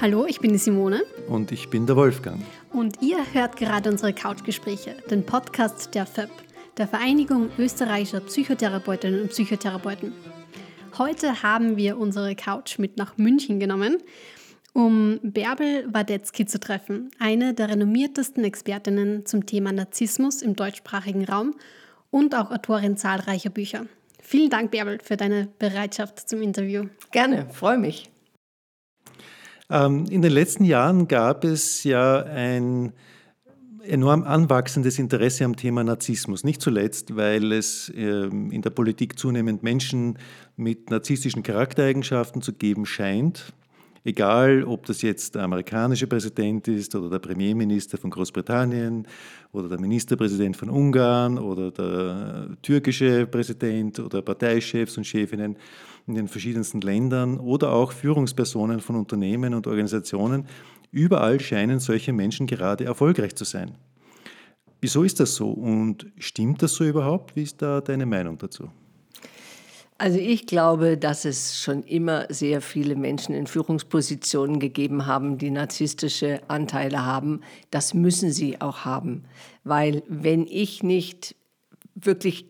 Hallo, ich bin die Simone. Und ich bin der Wolfgang. Und ihr hört gerade unsere Couchgespräche, den Podcast der FÖP, der Vereinigung österreichischer Psychotherapeutinnen und Psychotherapeuten. Heute haben wir unsere Couch mit nach München genommen, um Bärbel Wadetzky zu treffen, eine der renommiertesten Expertinnen zum Thema Narzissmus im deutschsprachigen Raum und auch Autorin zahlreicher Bücher. Vielen Dank, Bärbel, für deine Bereitschaft zum Interview. Gerne, freue mich. Ähm, in den letzten Jahren gab es ja ein enorm anwachsendes Interesse am Thema Narzissmus. Nicht zuletzt, weil es ähm, in der Politik zunehmend Menschen mit narzisstischen Charaktereigenschaften zu geben scheint. Egal, ob das jetzt der amerikanische Präsident ist oder der Premierminister von Großbritannien oder der Ministerpräsident von Ungarn oder der türkische Präsident oder Parteichefs und Chefinnen in den verschiedensten Ländern oder auch Führungspersonen von Unternehmen und Organisationen. Überall scheinen solche Menschen gerade erfolgreich zu sein. Wieso ist das so und stimmt das so überhaupt? Wie ist da deine Meinung dazu? Also ich glaube, dass es schon immer sehr viele Menschen in Führungspositionen gegeben haben, die narzisstische Anteile haben. Das müssen sie auch haben, weil wenn ich nicht wirklich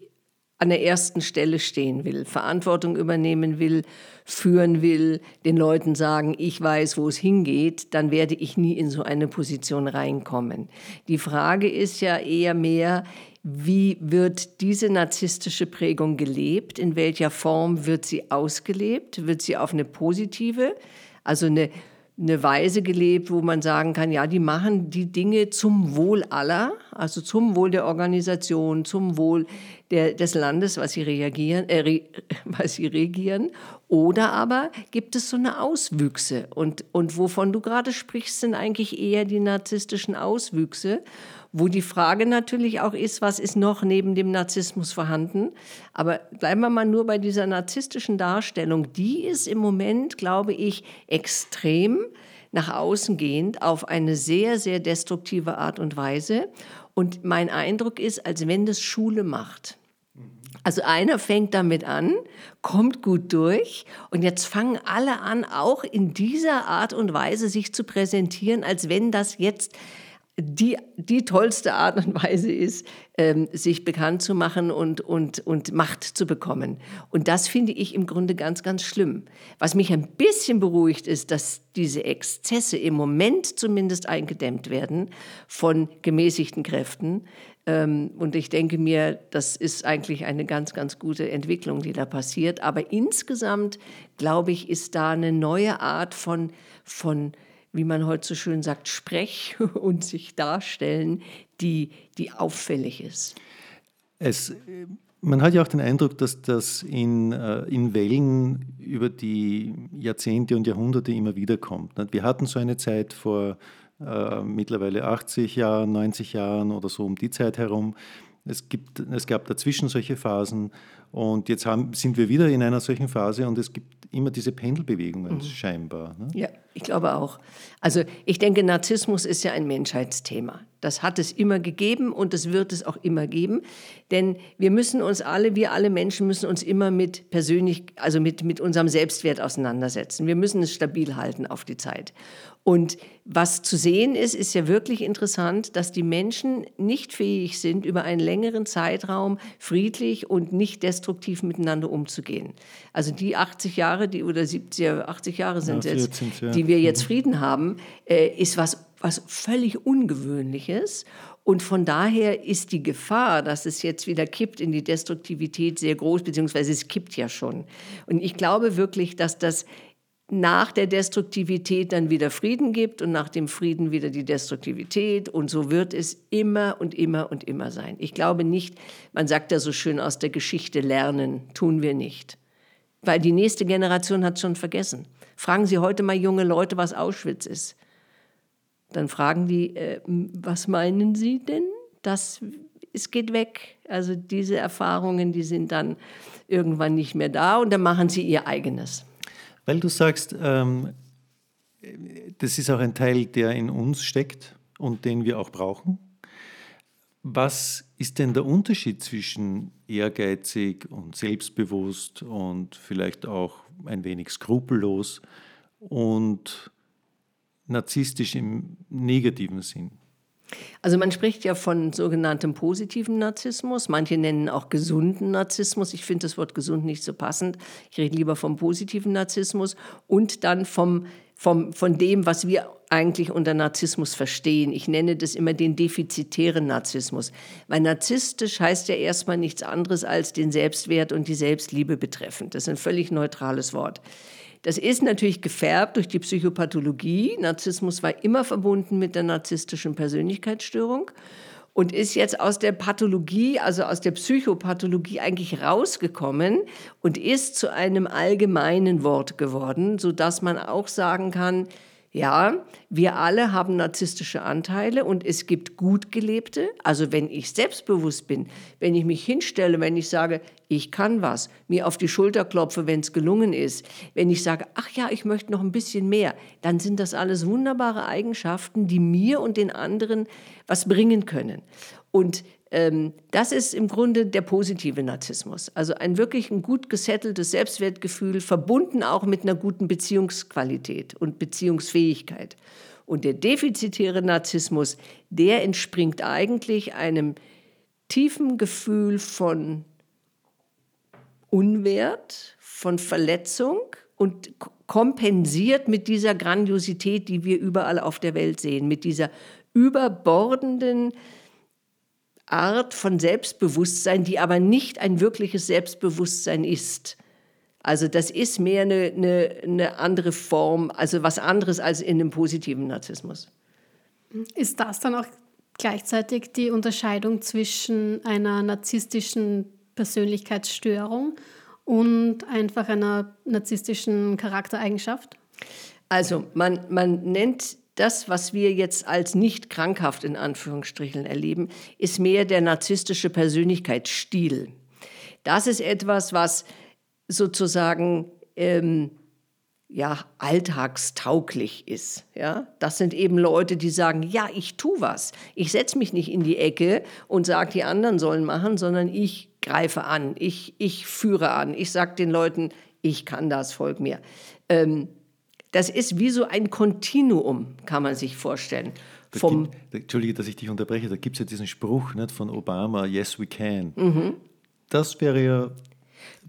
an der ersten Stelle stehen will, Verantwortung übernehmen will, führen will, den Leuten sagen, ich weiß, wo es hingeht, dann werde ich nie in so eine Position reinkommen. Die Frage ist ja eher mehr, wie wird diese narzisstische Prägung gelebt? In welcher Form wird sie ausgelebt? Wird sie auf eine positive, also eine, eine Weise gelebt, wo man sagen kann, ja, die machen die Dinge zum Wohl aller, also zum Wohl der Organisation, zum Wohl der, des Landes, was sie, reagieren, äh, was sie regieren. Oder aber gibt es so eine Auswüchse? Und, und wovon du gerade sprichst, sind eigentlich eher die narzisstischen Auswüchse wo die Frage natürlich auch ist, was ist noch neben dem Narzissmus vorhanden. Aber bleiben wir mal nur bei dieser narzisstischen Darstellung. Die ist im Moment, glaube ich, extrem nach außen gehend auf eine sehr, sehr destruktive Art und Weise. Und mein Eindruck ist, als wenn das Schule macht. Also einer fängt damit an, kommt gut durch und jetzt fangen alle an, auch in dieser Art und Weise sich zu präsentieren, als wenn das jetzt die, die tollste Art und Weise ist, ähm, sich bekannt zu machen und, und, und Macht zu bekommen. Und das finde ich im Grunde ganz, ganz schlimm. Was mich ein bisschen beruhigt, ist, dass diese Exzesse im Moment zumindest eingedämmt werden von gemäßigten Kräften. Ähm, und ich denke mir, das ist eigentlich eine ganz, ganz gute Entwicklung, die da passiert. Aber insgesamt, glaube ich, ist da eine neue Art von, von wie man heute so schön sagt, Sprech und sich darstellen, die, die auffällig ist. Es, man hat ja auch den Eindruck, dass das in, äh, in Wellen über die Jahrzehnte und Jahrhunderte immer wieder kommt. Wir hatten so eine Zeit vor äh, mittlerweile 80 Jahren, 90 Jahren oder so um die Zeit herum. Es, gibt, es gab dazwischen solche Phasen und jetzt haben, sind wir wieder in einer solchen Phase und es gibt immer diese Pendelbewegungen mhm. scheinbar. Ne? Ja, ich glaube auch. Also ich denke, Narzissmus ist ja ein Menschheitsthema. Das hat es immer gegeben und das wird es auch immer geben. Denn wir müssen uns alle, wir alle Menschen müssen uns immer mit persönlich, also mit, mit unserem Selbstwert auseinandersetzen. Wir müssen es stabil halten auf die Zeit. Und was zu sehen ist, ist ja wirklich interessant, dass die Menschen nicht fähig sind, über einen längeren Zeitraum friedlich und nicht destruktiv miteinander umzugehen. Also die 80 Jahre, die oder 70, 80 Jahre sind ja, jetzt, ja. die wir jetzt mhm. Frieden haben, äh, ist was, was völlig Ungewöhnliches. Und von daher ist die Gefahr, dass es jetzt wieder kippt in die Destruktivität sehr groß, beziehungsweise es kippt ja schon. Und ich glaube wirklich, dass das nach der Destruktivität dann wieder Frieden gibt und nach dem Frieden wieder die Destruktivität. Und so wird es immer und immer und immer sein. Ich glaube nicht, man sagt ja so schön aus der Geschichte, lernen tun wir nicht. Weil die nächste Generation hat es schon vergessen. Fragen Sie heute mal junge Leute, was Auschwitz ist. Dann fragen die, äh, was meinen Sie denn? Das, es geht weg. Also diese Erfahrungen, die sind dann irgendwann nicht mehr da und dann machen sie ihr eigenes. Weil du sagst, ähm, das ist auch ein Teil, der in uns steckt und den wir auch brauchen. Was ist denn der Unterschied zwischen ehrgeizig und selbstbewusst und vielleicht auch ein wenig skrupellos und narzisstisch im negativen Sinn? Also man spricht ja von sogenanntem positiven Narzissmus. Manche nennen auch gesunden Narzissmus. Ich finde das Wort gesund nicht so passend. Ich rede lieber vom positiven Narzissmus und dann vom, vom, von dem, was wir eigentlich unter Narzissmus verstehen. Ich nenne das immer den defizitären Narzissmus. Weil narzisstisch heißt ja erstmal nichts anderes als den Selbstwert und die Selbstliebe betreffend. Das ist ein völlig neutrales Wort. Das ist natürlich gefärbt durch die Psychopathologie. Narzissmus war immer verbunden mit der narzisstischen Persönlichkeitsstörung und ist jetzt aus der Pathologie, also aus der Psychopathologie eigentlich rausgekommen und ist zu einem allgemeinen Wort geworden, so dass man auch sagen kann, ja, wir alle haben narzisstische Anteile und es gibt gut gelebte. Also wenn ich selbstbewusst bin, wenn ich mich hinstelle, wenn ich sage, ich kann was, mir auf die Schulter klopfe, wenn es gelungen ist, wenn ich sage, ach ja, ich möchte noch ein bisschen mehr, dann sind das alles wunderbare Eigenschaften, die mir und den anderen was bringen können. Und das ist im Grunde der positive Narzissmus. Also ein wirklich ein gut gesetteltes Selbstwertgefühl, verbunden auch mit einer guten Beziehungsqualität und Beziehungsfähigkeit. Und der defizitäre Narzissmus, der entspringt eigentlich einem tiefen Gefühl von Unwert, von Verletzung und kompensiert mit dieser Grandiosität, die wir überall auf der Welt sehen, mit dieser überbordenden Art von Selbstbewusstsein, die aber nicht ein wirkliches Selbstbewusstsein ist. Also das ist mehr eine, eine, eine andere Form, also was anderes als in einem positiven Narzissmus. Ist das dann auch gleichzeitig die Unterscheidung zwischen einer narzisstischen Persönlichkeitsstörung und einfach einer narzisstischen Charaktereigenschaft? Also man, man nennt das, was wir jetzt als nicht krankhaft in Anführungsstrichen erleben, ist mehr der narzisstische Persönlichkeitsstil. Das ist etwas, was sozusagen ähm, ja, alltagstauglich ist. Ja? Das sind eben Leute, die sagen, ja, ich tue was. Ich setze mich nicht in die Ecke und sage, die anderen sollen machen, sondern ich greife an, ich, ich führe an, ich sage den Leuten, ich kann das, folg mir. Ähm, das ist wie so ein Kontinuum, kann man sich vorstellen. Vom gibt, Entschuldige, dass ich dich unterbreche, da gibt es ja diesen Spruch nicht, von Obama, Yes, we can. Mhm. Das wäre ja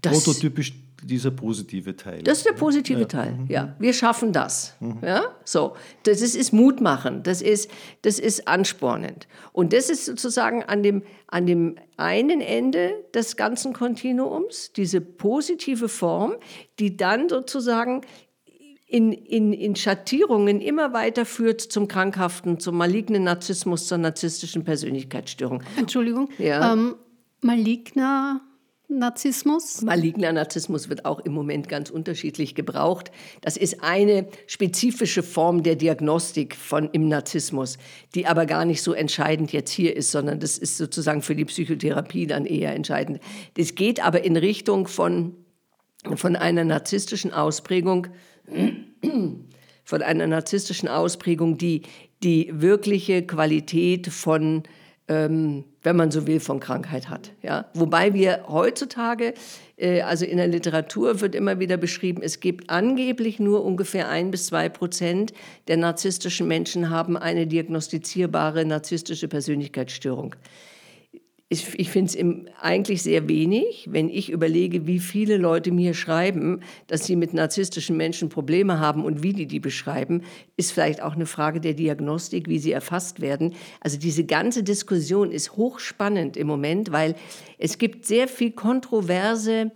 das, prototypisch dieser positive Teil. Das ist der positive ja. Teil, mhm. ja. Wir schaffen das. Mhm. Ja? So. Das ist, ist Mutmachen, das ist, das ist anspornend. Und das ist sozusagen an dem, an dem einen Ende des ganzen Kontinuums, diese positive Form, die dann sozusagen in, in, in Schattierungen immer weiter führt zum krankhaften, zum malignen Narzissmus, zur narzisstischen Persönlichkeitsstörung. Entschuldigung. Ja. Ähm, maligner Narzissmus? Maligner Narzissmus wird auch im Moment ganz unterschiedlich gebraucht. Das ist eine spezifische Form der Diagnostik von im Narzissmus, die aber gar nicht so entscheidend jetzt hier ist, sondern das ist sozusagen für die Psychotherapie dann eher entscheidend. Das geht aber in Richtung von, von einer narzisstischen Ausprägung von einer narzisstischen Ausprägung, die die wirkliche Qualität von, ähm, wenn man so will, von Krankheit hat. Ja? Wobei wir heutzutage, äh, also in der Literatur wird immer wieder beschrieben, es gibt angeblich nur ungefähr ein bis zwei Prozent der narzisstischen Menschen haben eine diagnostizierbare narzisstische Persönlichkeitsstörung ich, ich finde es eigentlich sehr wenig, wenn ich überlege, wie viele Leute mir schreiben, dass sie mit narzisstischen Menschen Probleme haben und wie die die beschreiben, ist vielleicht auch eine Frage der Diagnostik, wie sie erfasst werden. Also diese ganze Diskussion ist hochspannend im Moment, weil es gibt sehr viel kontroverse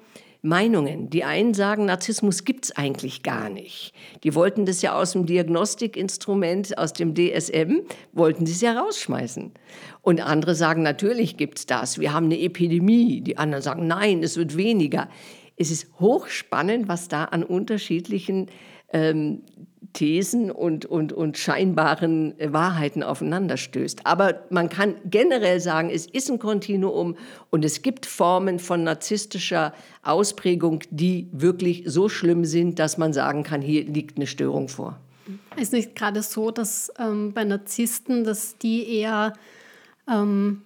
Meinungen. Die einen sagen, Narzissmus gibt es eigentlich gar nicht. Die wollten das ja aus dem Diagnostikinstrument, aus dem DSM, wollten sie es ja rausschmeißen. Und andere sagen, natürlich gibt es das. Wir haben eine Epidemie. Die anderen sagen, nein, es wird weniger. Es ist hochspannend, was da an unterschiedlichen ähm, Thesen und, und, und scheinbaren Wahrheiten aufeinanderstößt. Aber man kann generell sagen, es ist ein Kontinuum und es gibt Formen von narzisstischer Ausprägung, die wirklich so schlimm sind, dass man sagen kann, hier liegt eine Störung vor. Ist nicht gerade so, dass ähm, bei Narzissten, dass die eher ähm,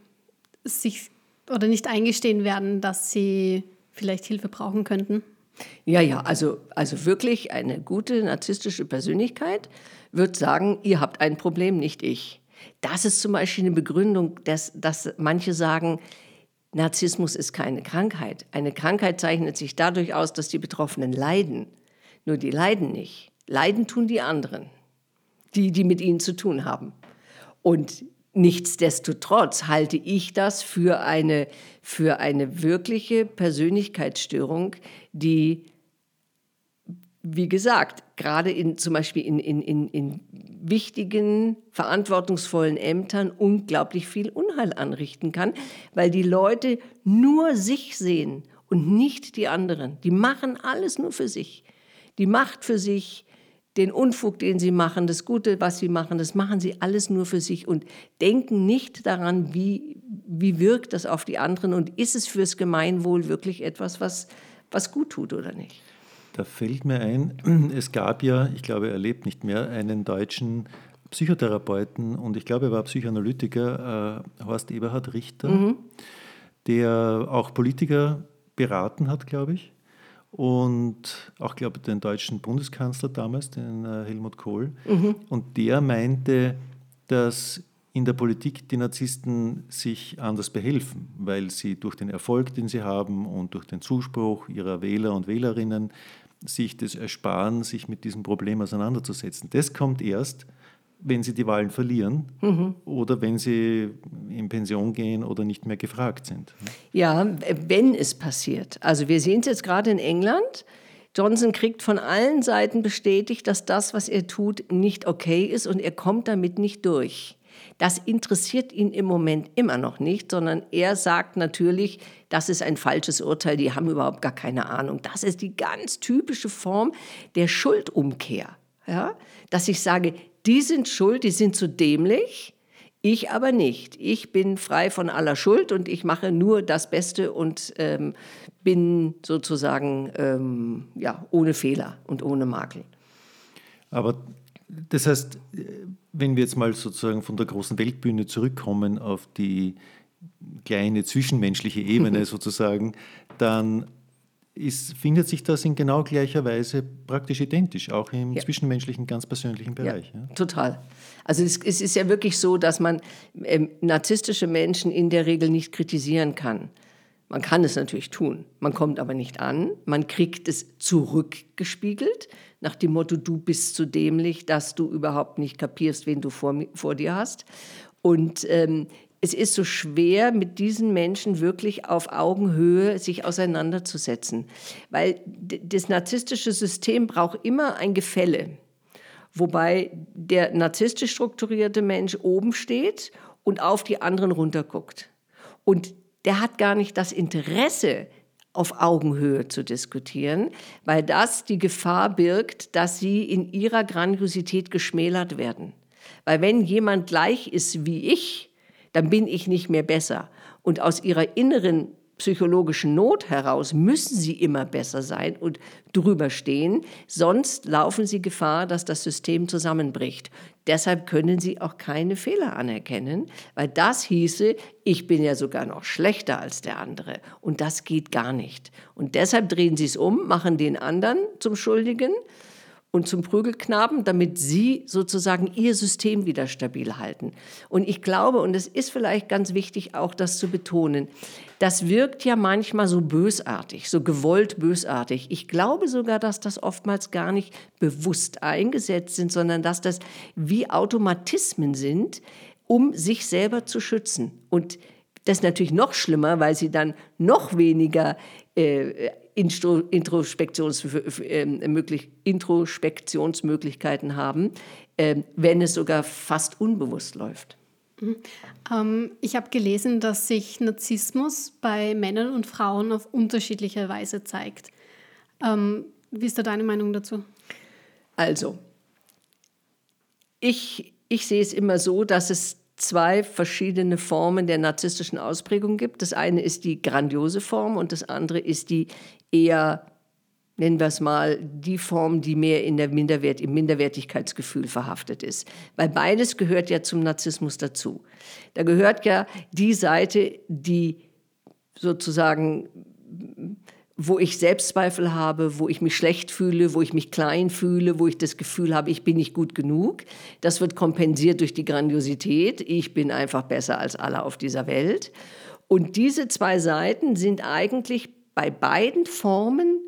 sich oder nicht eingestehen werden, dass sie vielleicht Hilfe brauchen könnten? Ja, ja, also, also wirklich eine gute narzisstische Persönlichkeit wird sagen, ihr habt ein Problem, nicht ich. Das ist zum Beispiel eine Begründung, dass, dass manche sagen, Narzissmus ist keine Krankheit. Eine Krankheit zeichnet sich dadurch aus, dass die Betroffenen leiden. Nur die leiden nicht. Leiden tun die anderen, die, die mit ihnen zu tun haben. Und nichtsdestotrotz halte ich das für eine, für eine wirkliche Persönlichkeitsstörung, die wie gesagt, gerade in, zum Beispiel in, in, in, in wichtigen, verantwortungsvollen Ämtern unglaublich viel Unheil anrichten kann, weil die Leute nur sich sehen und nicht die anderen. Die machen alles nur für sich. Die Macht für sich, den Unfug, den sie machen, das Gute, was sie machen, das machen sie alles nur für sich und denken nicht daran, wie, wie wirkt das auf die anderen und ist es fürs Gemeinwohl wirklich etwas, was, was gut tut oder nicht. Da fällt mir ein, es gab ja, ich glaube, er lebt nicht mehr, einen deutschen Psychotherapeuten und ich glaube, er war Psychoanalytiker, äh, Horst Eberhard Richter, mhm. der auch Politiker beraten hat, glaube ich. Und auch, glaube ich, den deutschen Bundeskanzler damals, den äh, Helmut Kohl. Mhm. Und der meinte, dass in der Politik die Narzissten sich anders behelfen, weil sie durch den Erfolg, den sie haben und durch den Zuspruch ihrer Wähler und Wählerinnen sich das ersparen, sich mit diesem Problem auseinanderzusetzen. Das kommt erst, wenn sie die Wahlen verlieren mhm. oder wenn sie in Pension gehen oder nicht mehr gefragt sind. Ja, wenn es passiert. Also wir sehen es jetzt gerade in England. Johnson kriegt von allen Seiten bestätigt, dass das, was er tut, nicht okay ist und er kommt damit nicht durch. Das interessiert ihn im Moment immer noch nicht, sondern er sagt natürlich, das ist ein falsches Urteil, die haben überhaupt gar keine Ahnung. Das ist die ganz typische Form der Schuldumkehr. Ja? Dass ich sage, die sind schuld, die sind zu dämlich, ich aber nicht. Ich bin frei von aller Schuld und ich mache nur das Beste und ähm, bin sozusagen ähm, ja, ohne Fehler und ohne Makel. Aber das heißt, wenn wir jetzt mal sozusagen von der großen Weltbühne zurückkommen auf die kleine zwischenmenschliche Ebene sozusagen, dann ist, findet sich das in genau gleicher Weise praktisch identisch, auch im ja. zwischenmenschlichen, ganz persönlichen Bereich. Ja, ja. Total. Also es, es, ist ja wirklich so, dass man ähm, narzisstische Menschen in der Regel nicht kritisieren kann. Man kann es natürlich tun, man kommt aber nicht an, man kriegt es zurückgespiegelt nach dem Motto, du bist zu dämlich, dass du überhaupt nicht kapierst, wen du vor, vor dir hast. Und ähm, es ist so schwer, mit diesen Menschen wirklich auf Augenhöhe sich auseinanderzusetzen, weil das narzisstische System braucht immer ein Gefälle, wobei der narzisstisch strukturierte Mensch oben steht und auf die anderen runterguckt. Und der hat gar nicht das Interesse, auf Augenhöhe zu diskutieren, weil das die Gefahr birgt, dass sie in ihrer Grandiosität geschmälert werden. Weil wenn jemand gleich ist wie ich, dann bin ich nicht mehr besser. Und aus ihrer inneren psychologischen Not heraus müssen sie immer besser sein und drüber stehen, sonst laufen sie Gefahr, dass das System zusammenbricht. Deshalb können sie auch keine Fehler anerkennen, weil das hieße, ich bin ja sogar noch schlechter als der andere und das geht gar nicht. Und deshalb drehen sie es um, machen den anderen zum Schuldigen und zum Prügelknaben, damit sie sozusagen ihr System wieder stabil halten. Und ich glaube, und es ist vielleicht ganz wichtig auch das zu betonen, das wirkt ja manchmal so bösartig, so gewollt bösartig. Ich glaube sogar, dass das oftmals gar nicht bewusst eingesetzt sind, sondern dass das wie Automatismen sind, um sich selber zu schützen. Und das ist natürlich noch schlimmer, weil sie dann noch weniger äh, ähm, Introspektionsmöglichkeiten haben, ähm, wenn es sogar fast unbewusst läuft. Mhm. Ähm, ich habe gelesen, dass sich Narzissmus bei Männern und Frauen auf unterschiedliche Weise zeigt. Ähm, wie ist da deine Meinung dazu? Also, ich, ich sehe es immer so, dass es zwei verschiedene Formen der narzisstischen Ausprägung gibt. Das eine ist die grandiose Form und das andere ist die eher, nennen wir es mal, die Form, die mehr in der Minderwert, im Minderwertigkeitsgefühl verhaftet ist. Weil beides gehört ja zum Narzissmus dazu. Da gehört ja die Seite, die sozusagen wo ich Selbstzweifel habe, wo ich mich schlecht fühle, wo ich mich klein fühle, wo ich das Gefühl habe, ich bin nicht gut genug. Das wird kompensiert durch die Grandiosität. Ich bin einfach besser als alle auf dieser Welt. Und diese zwei Seiten sind eigentlich bei beiden Formen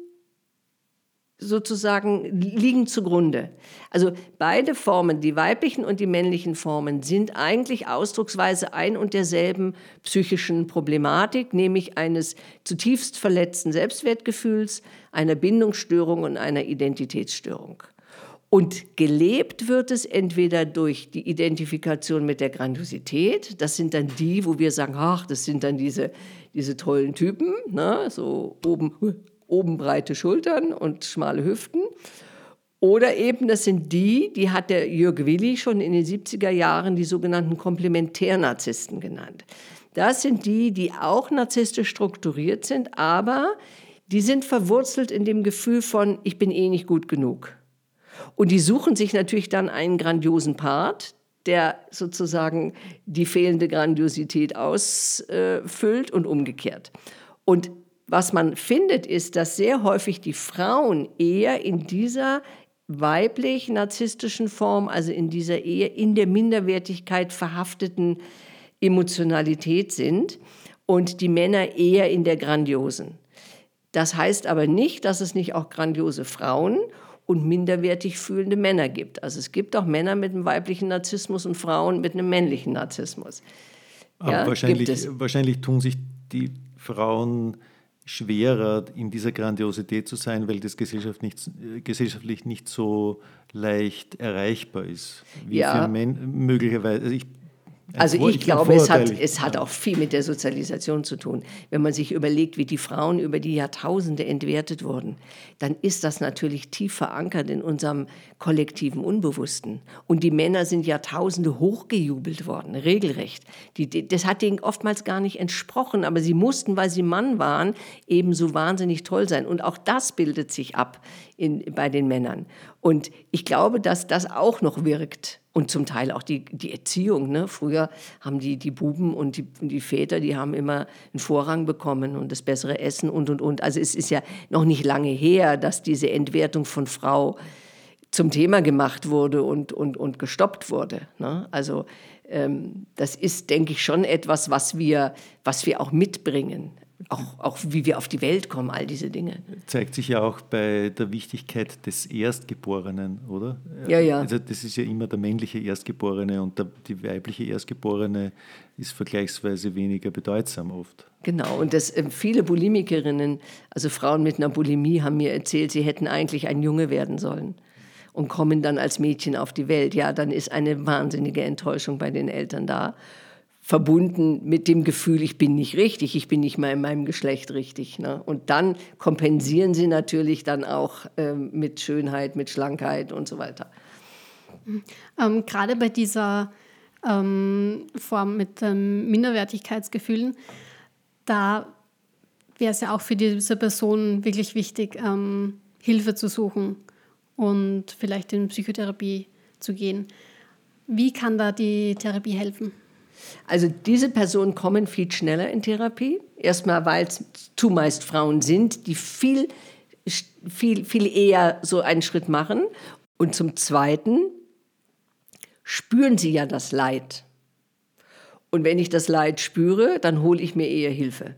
sozusagen liegen zugrunde. Also beide Formen, die weiblichen und die männlichen Formen, sind eigentlich Ausdrucksweise ein und derselben psychischen Problematik, nämlich eines zutiefst verletzten Selbstwertgefühls, einer Bindungsstörung und einer Identitätsstörung. Und gelebt wird es entweder durch die Identifikation mit der Grandiosität, das sind dann die, wo wir sagen, ach, das sind dann diese, diese tollen Typen, ne? so oben oben breite Schultern und schmale Hüften. Oder eben, das sind die, die hat der Jörg Willi schon in den 70er Jahren die sogenannten Komplementärnarzissten genannt. Das sind die, die auch narzisstisch strukturiert sind, aber die sind verwurzelt in dem Gefühl von, ich bin eh nicht gut genug. Und die suchen sich natürlich dann einen grandiosen Part, der sozusagen die fehlende Grandiosität ausfüllt und umgekehrt. Und was man findet, ist, dass sehr häufig die Frauen eher in dieser weiblich-narzisstischen Form, also in dieser eher in der Minderwertigkeit verhafteten Emotionalität sind und die Männer eher in der grandiosen. Das heißt aber nicht, dass es nicht auch grandiose Frauen und minderwertig fühlende Männer gibt. Also es gibt auch Männer mit einem weiblichen Narzissmus und Frauen mit einem männlichen Narzissmus. Aber ja, wahrscheinlich, wahrscheinlich tun sich die Frauen schwerer, in dieser Grandiosität zu sein, weil das Gesellschaft nicht, gesellschaftlich nicht so leicht erreichbar ist, wie ja. für möglicherweise. Also ich also ich glaube, es hat, es hat auch viel mit der Sozialisation zu tun. Wenn man sich überlegt, wie die Frauen über die Jahrtausende entwertet wurden, dann ist das natürlich tief verankert in unserem kollektiven Unbewussten. Und die Männer sind Jahrtausende hochgejubelt worden, regelrecht. Die, das hat denen oftmals gar nicht entsprochen, aber sie mussten, weil sie Mann waren, eben so wahnsinnig toll sein. Und auch das bildet sich ab in, bei den Männern. Und ich glaube, dass das auch noch wirkt. Und zum Teil auch die, die Erziehung. Ne? Früher haben die, die Buben und die, die Väter, die haben immer einen Vorrang bekommen und das bessere Essen und, und, und. Also es ist ja noch nicht lange her, dass diese Entwertung von Frau zum Thema gemacht wurde und, und, und gestoppt wurde. Ne? Also ähm, das ist, denke ich, schon etwas, was wir, was wir auch mitbringen auch, auch wie wir auf die Welt kommen, all diese Dinge. Zeigt sich ja auch bei der Wichtigkeit des Erstgeborenen, oder? Ja, ja. Also das ist ja immer der männliche Erstgeborene und der, die weibliche Erstgeborene ist vergleichsweise weniger bedeutsam oft. Genau, und das, äh, viele Bulimikerinnen, also Frauen mit einer Bulimie, haben mir erzählt, sie hätten eigentlich ein Junge werden sollen und kommen dann als Mädchen auf die Welt. Ja, dann ist eine wahnsinnige Enttäuschung bei den Eltern da verbunden mit dem Gefühl, ich bin nicht richtig, ich bin nicht mal in meinem Geschlecht richtig. Ne? Und dann kompensieren sie natürlich dann auch ähm, mit Schönheit, mit Schlankheit und so weiter. Ähm, gerade bei dieser ähm, Form mit ähm, Minderwertigkeitsgefühlen, da wäre es ja auch für diese Person wirklich wichtig, ähm, Hilfe zu suchen und vielleicht in Psychotherapie zu gehen. Wie kann da die Therapie helfen? Also diese Personen kommen viel schneller in Therapie. Erstmal, weil es zumeist Frauen sind, die viel, viel, viel eher so einen Schritt machen. Und zum Zweiten spüren sie ja das Leid. Und wenn ich das Leid spüre, dann hole ich mir eher Hilfe.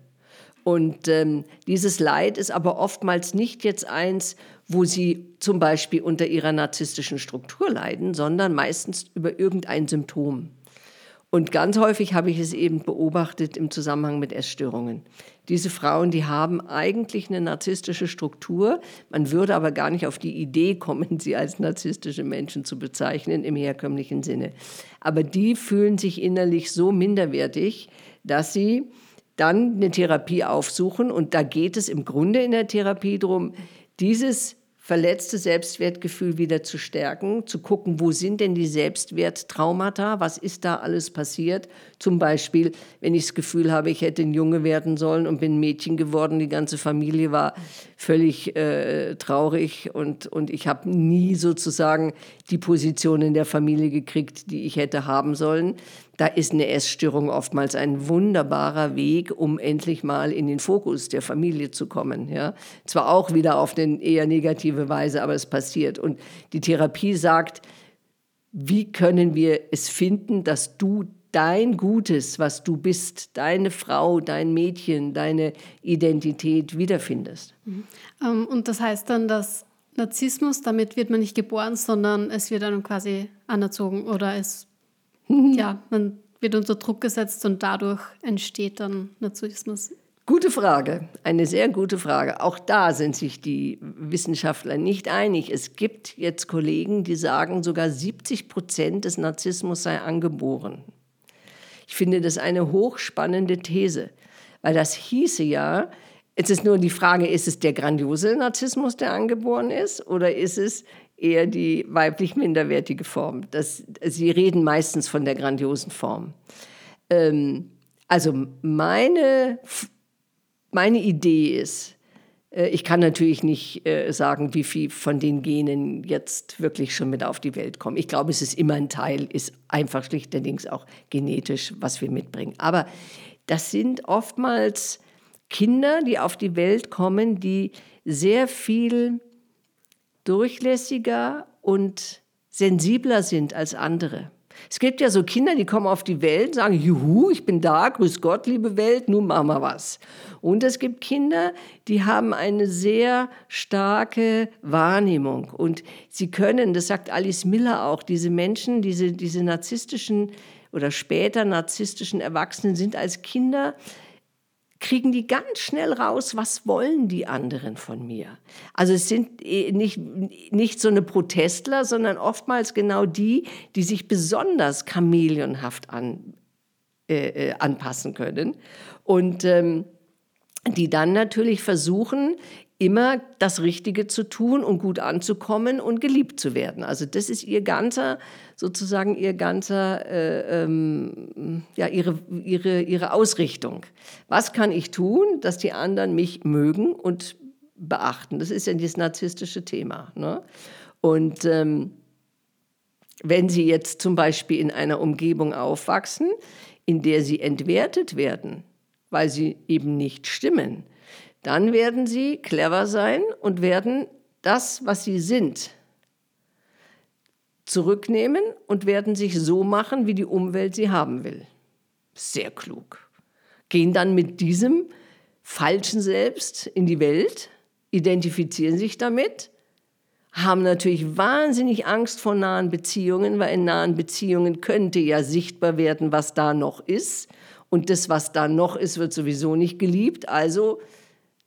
Und ähm, dieses Leid ist aber oftmals nicht jetzt eins, wo sie zum Beispiel unter ihrer narzisstischen Struktur leiden, sondern meistens über irgendein Symptom. Und ganz häufig habe ich es eben beobachtet im Zusammenhang mit Essstörungen. Diese Frauen, die haben eigentlich eine narzisstische Struktur. Man würde aber gar nicht auf die Idee kommen, sie als narzisstische Menschen zu bezeichnen im herkömmlichen Sinne. Aber die fühlen sich innerlich so minderwertig, dass sie dann eine Therapie aufsuchen. Und da geht es im Grunde in der Therapie darum, dieses verletzte Selbstwertgefühl wieder zu stärken, zu gucken, wo sind denn die Selbstwerttraumata, was ist da alles passiert. Zum Beispiel, wenn ich das Gefühl habe, ich hätte ein Junge werden sollen und bin Mädchen geworden, die ganze Familie war völlig äh, traurig und, und ich habe nie sozusagen die Position in der Familie gekriegt, die ich hätte haben sollen. Da ist eine Essstörung oftmals ein wunderbarer Weg, um endlich mal in den Fokus der Familie zu kommen. Ja? Zwar auch wieder auf eine eher negative Weise, aber es passiert. Und die Therapie sagt, wie können wir es finden, dass du dein Gutes, was du bist, deine Frau, dein Mädchen, deine Identität wiederfindest. Mhm. Ähm, und das heißt dann, dass Narzissmus, damit wird man nicht geboren, sondern es wird dann quasi anerzogen oder es, ja, man wird unter Druck gesetzt und dadurch entsteht dann Narzissmus. Gute Frage, eine sehr gute Frage. Auch da sind sich die Wissenschaftler nicht einig. Es gibt jetzt Kollegen, die sagen, sogar 70 Prozent des Narzissmus sei angeboren. Ich finde das eine hochspannende These, weil das hieße ja, Jetzt ist nur die Frage, ist es der grandiose Narzissmus, der angeboren ist, oder ist es eher die weiblich minderwertige Form? Das, Sie reden meistens von der grandiosen Form. Ähm, also meine, meine Idee ist, äh, ich kann natürlich nicht äh, sagen, wie viel von den Genen jetzt wirklich schon mit auf die Welt kommen. Ich glaube, es ist immer ein Teil, ist einfach schlichterdings auch genetisch, was wir mitbringen. Aber das sind oftmals Kinder, die auf die Welt kommen, die sehr viel durchlässiger und sensibler sind als andere. Es gibt ja so Kinder, die kommen auf die Welt, sagen, juhu, ich bin da, grüß Gott, liebe Welt, nun machen wir was. Und es gibt Kinder, die haben eine sehr starke Wahrnehmung. Und sie können, das sagt Alice Miller auch, diese Menschen, diese, diese narzisstischen oder später narzisstischen Erwachsenen sind als Kinder kriegen die ganz schnell raus, was wollen die anderen von mir. Also es sind eh nicht, nicht so eine Protestler, sondern oftmals genau die, die sich besonders chameleonhaft an, äh, äh, anpassen können und ähm, die dann natürlich versuchen, immer das Richtige zu tun und gut anzukommen und geliebt zu werden. Also das ist ihr ganzer, sozusagen ihr ganzer, äh, ähm, ja, ihre, ihre, ihre Ausrichtung. Was kann ich tun, dass die anderen mich mögen und beachten? Das ist ja dieses narzisstische Thema. Ne? Und ähm, wenn sie jetzt zum Beispiel in einer Umgebung aufwachsen, in der sie entwertet werden, weil sie eben nicht stimmen, dann werden sie clever sein und werden das, was sie sind, zurücknehmen und werden sich so machen, wie die Umwelt sie haben will. Sehr klug. Gehen dann mit diesem falschen Selbst in die Welt, identifizieren sich damit, haben natürlich wahnsinnig Angst vor nahen Beziehungen, weil in nahen Beziehungen könnte ja sichtbar werden, was da noch ist. Und das, was da noch ist, wird sowieso nicht geliebt. Also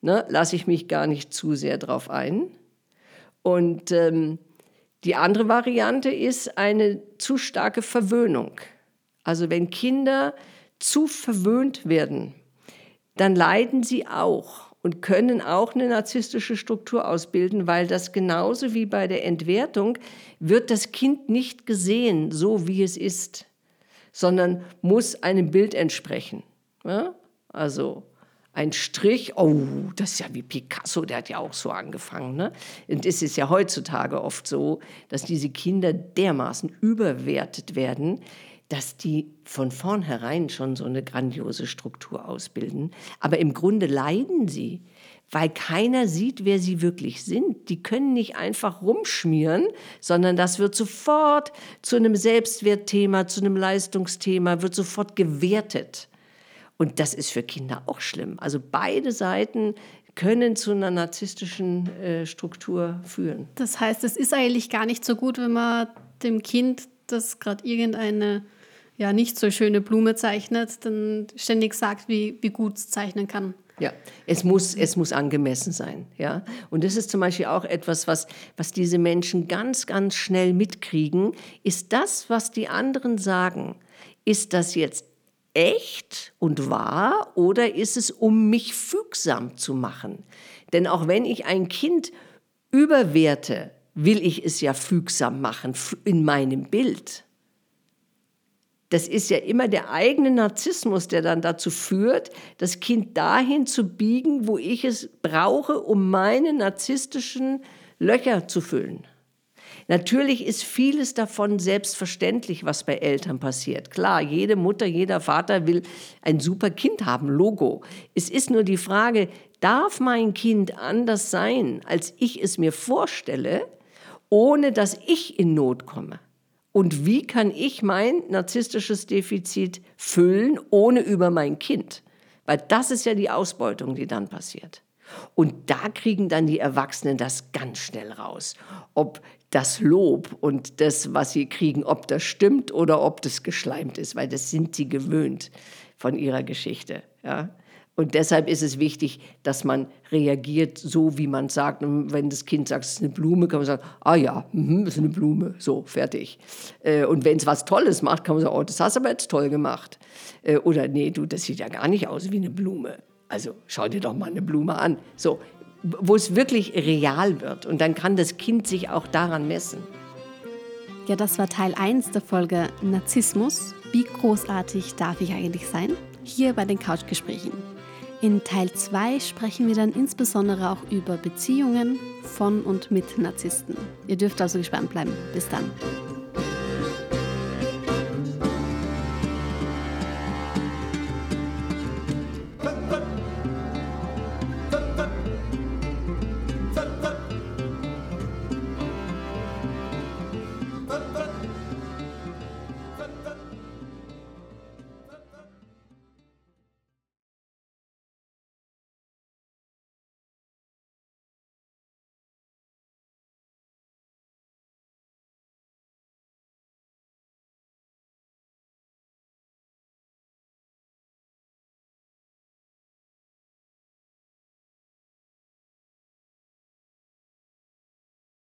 ne, lasse ich mich gar nicht zu sehr drauf ein. Und ähm, die andere Variante ist eine zu starke Verwöhnung. Also wenn Kinder zu verwöhnt werden, dann leiden sie auch und können auch eine narzisstische Struktur ausbilden, weil das genauso wie bei der Entwertung wird das Kind nicht gesehen, so wie es ist, sondern muss einem Bild entsprechen. Ja? Also ein Strich, oh, das ist ja wie Picasso, der hat ja auch so angefangen. Ne? Und es ist ja heutzutage oft so, dass diese Kinder dermaßen überwertet werden, dass die von vornherein schon so eine grandiose Struktur ausbilden. Aber im Grunde leiden sie, weil keiner sieht, wer sie wirklich sind. Die können nicht einfach rumschmieren, sondern das wird sofort zu einem Selbstwertthema, zu einem Leistungsthema, wird sofort gewertet. Und das ist für Kinder auch schlimm. Also beide Seiten können zu einer narzisstischen äh, Struktur führen. Das heißt, es ist eigentlich gar nicht so gut, wenn man dem Kind, das gerade irgendeine ja nicht so schöne Blume zeichnet, dann ständig sagt, wie, wie gut es zeichnen kann. Ja, es muss, es muss angemessen sein. Ja? Und das ist zum Beispiel auch etwas, was, was diese Menschen ganz, ganz schnell mitkriegen. Ist das, was die anderen sagen, ist das jetzt echt und wahr oder ist es, um mich fügsam zu machen? Denn auch wenn ich ein Kind überwerte, will ich es ja fügsam machen in meinem Bild. Das ist ja immer der eigene Narzissmus, der dann dazu führt, das Kind dahin zu biegen, wo ich es brauche, um meine narzisstischen Löcher zu füllen. Natürlich ist vieles davon selbstverständlich, was bei Eltern passiert. Klar, jede Mutter, jeder Vater will ein super Kind haben, Logo. Es ist nur die Frage, darf mein Kind anders sein, als ich es mir vorstelle, ohne dass ich in Not komme? Und wie kann ich mein narzisstisches Defizit füllen, ohne über mein Kind? Weil das ist ja die Ausbeutung, die dann passiert. Und da kriegen dann die Erwachsenen das ganz schnell raus. Ob das Lob und das, was sie kriegen, ob das stimmt oder ob das geschleimt ist, weil das sind sie gewöhnt von ihrer Geschichte. Ja? Und deshalb ist es wichtig, dass man reagiert so, wie man sagt. Und wenn das Kind sagt, es ist eine Blume, kann man sagen, ah ja, mh, das ist eine Blume, so, fertig. Äh, und wenn es was Tolles macht, kann man sagen, oh, das hast du aber jetzt toll gemacht. Äh, oder nee, du, das sieht ja gar nicht aus wie eine Blume. Also schau dir doch mal eine Blume an. So, wo es wirklich real wird. Und dann kann das Kind sich auch daran messen. Ja, das war Teil 1 der Folge Narzissmus. Wie großartig darf ich eigentlich sein? Hier bei den Couchgesprächen. In Teil 2 sprechen wir dann insbesondere auch über Beziehungen von und mit Narzissten. Ihr dürft also gespannt bleiben. Bis dann.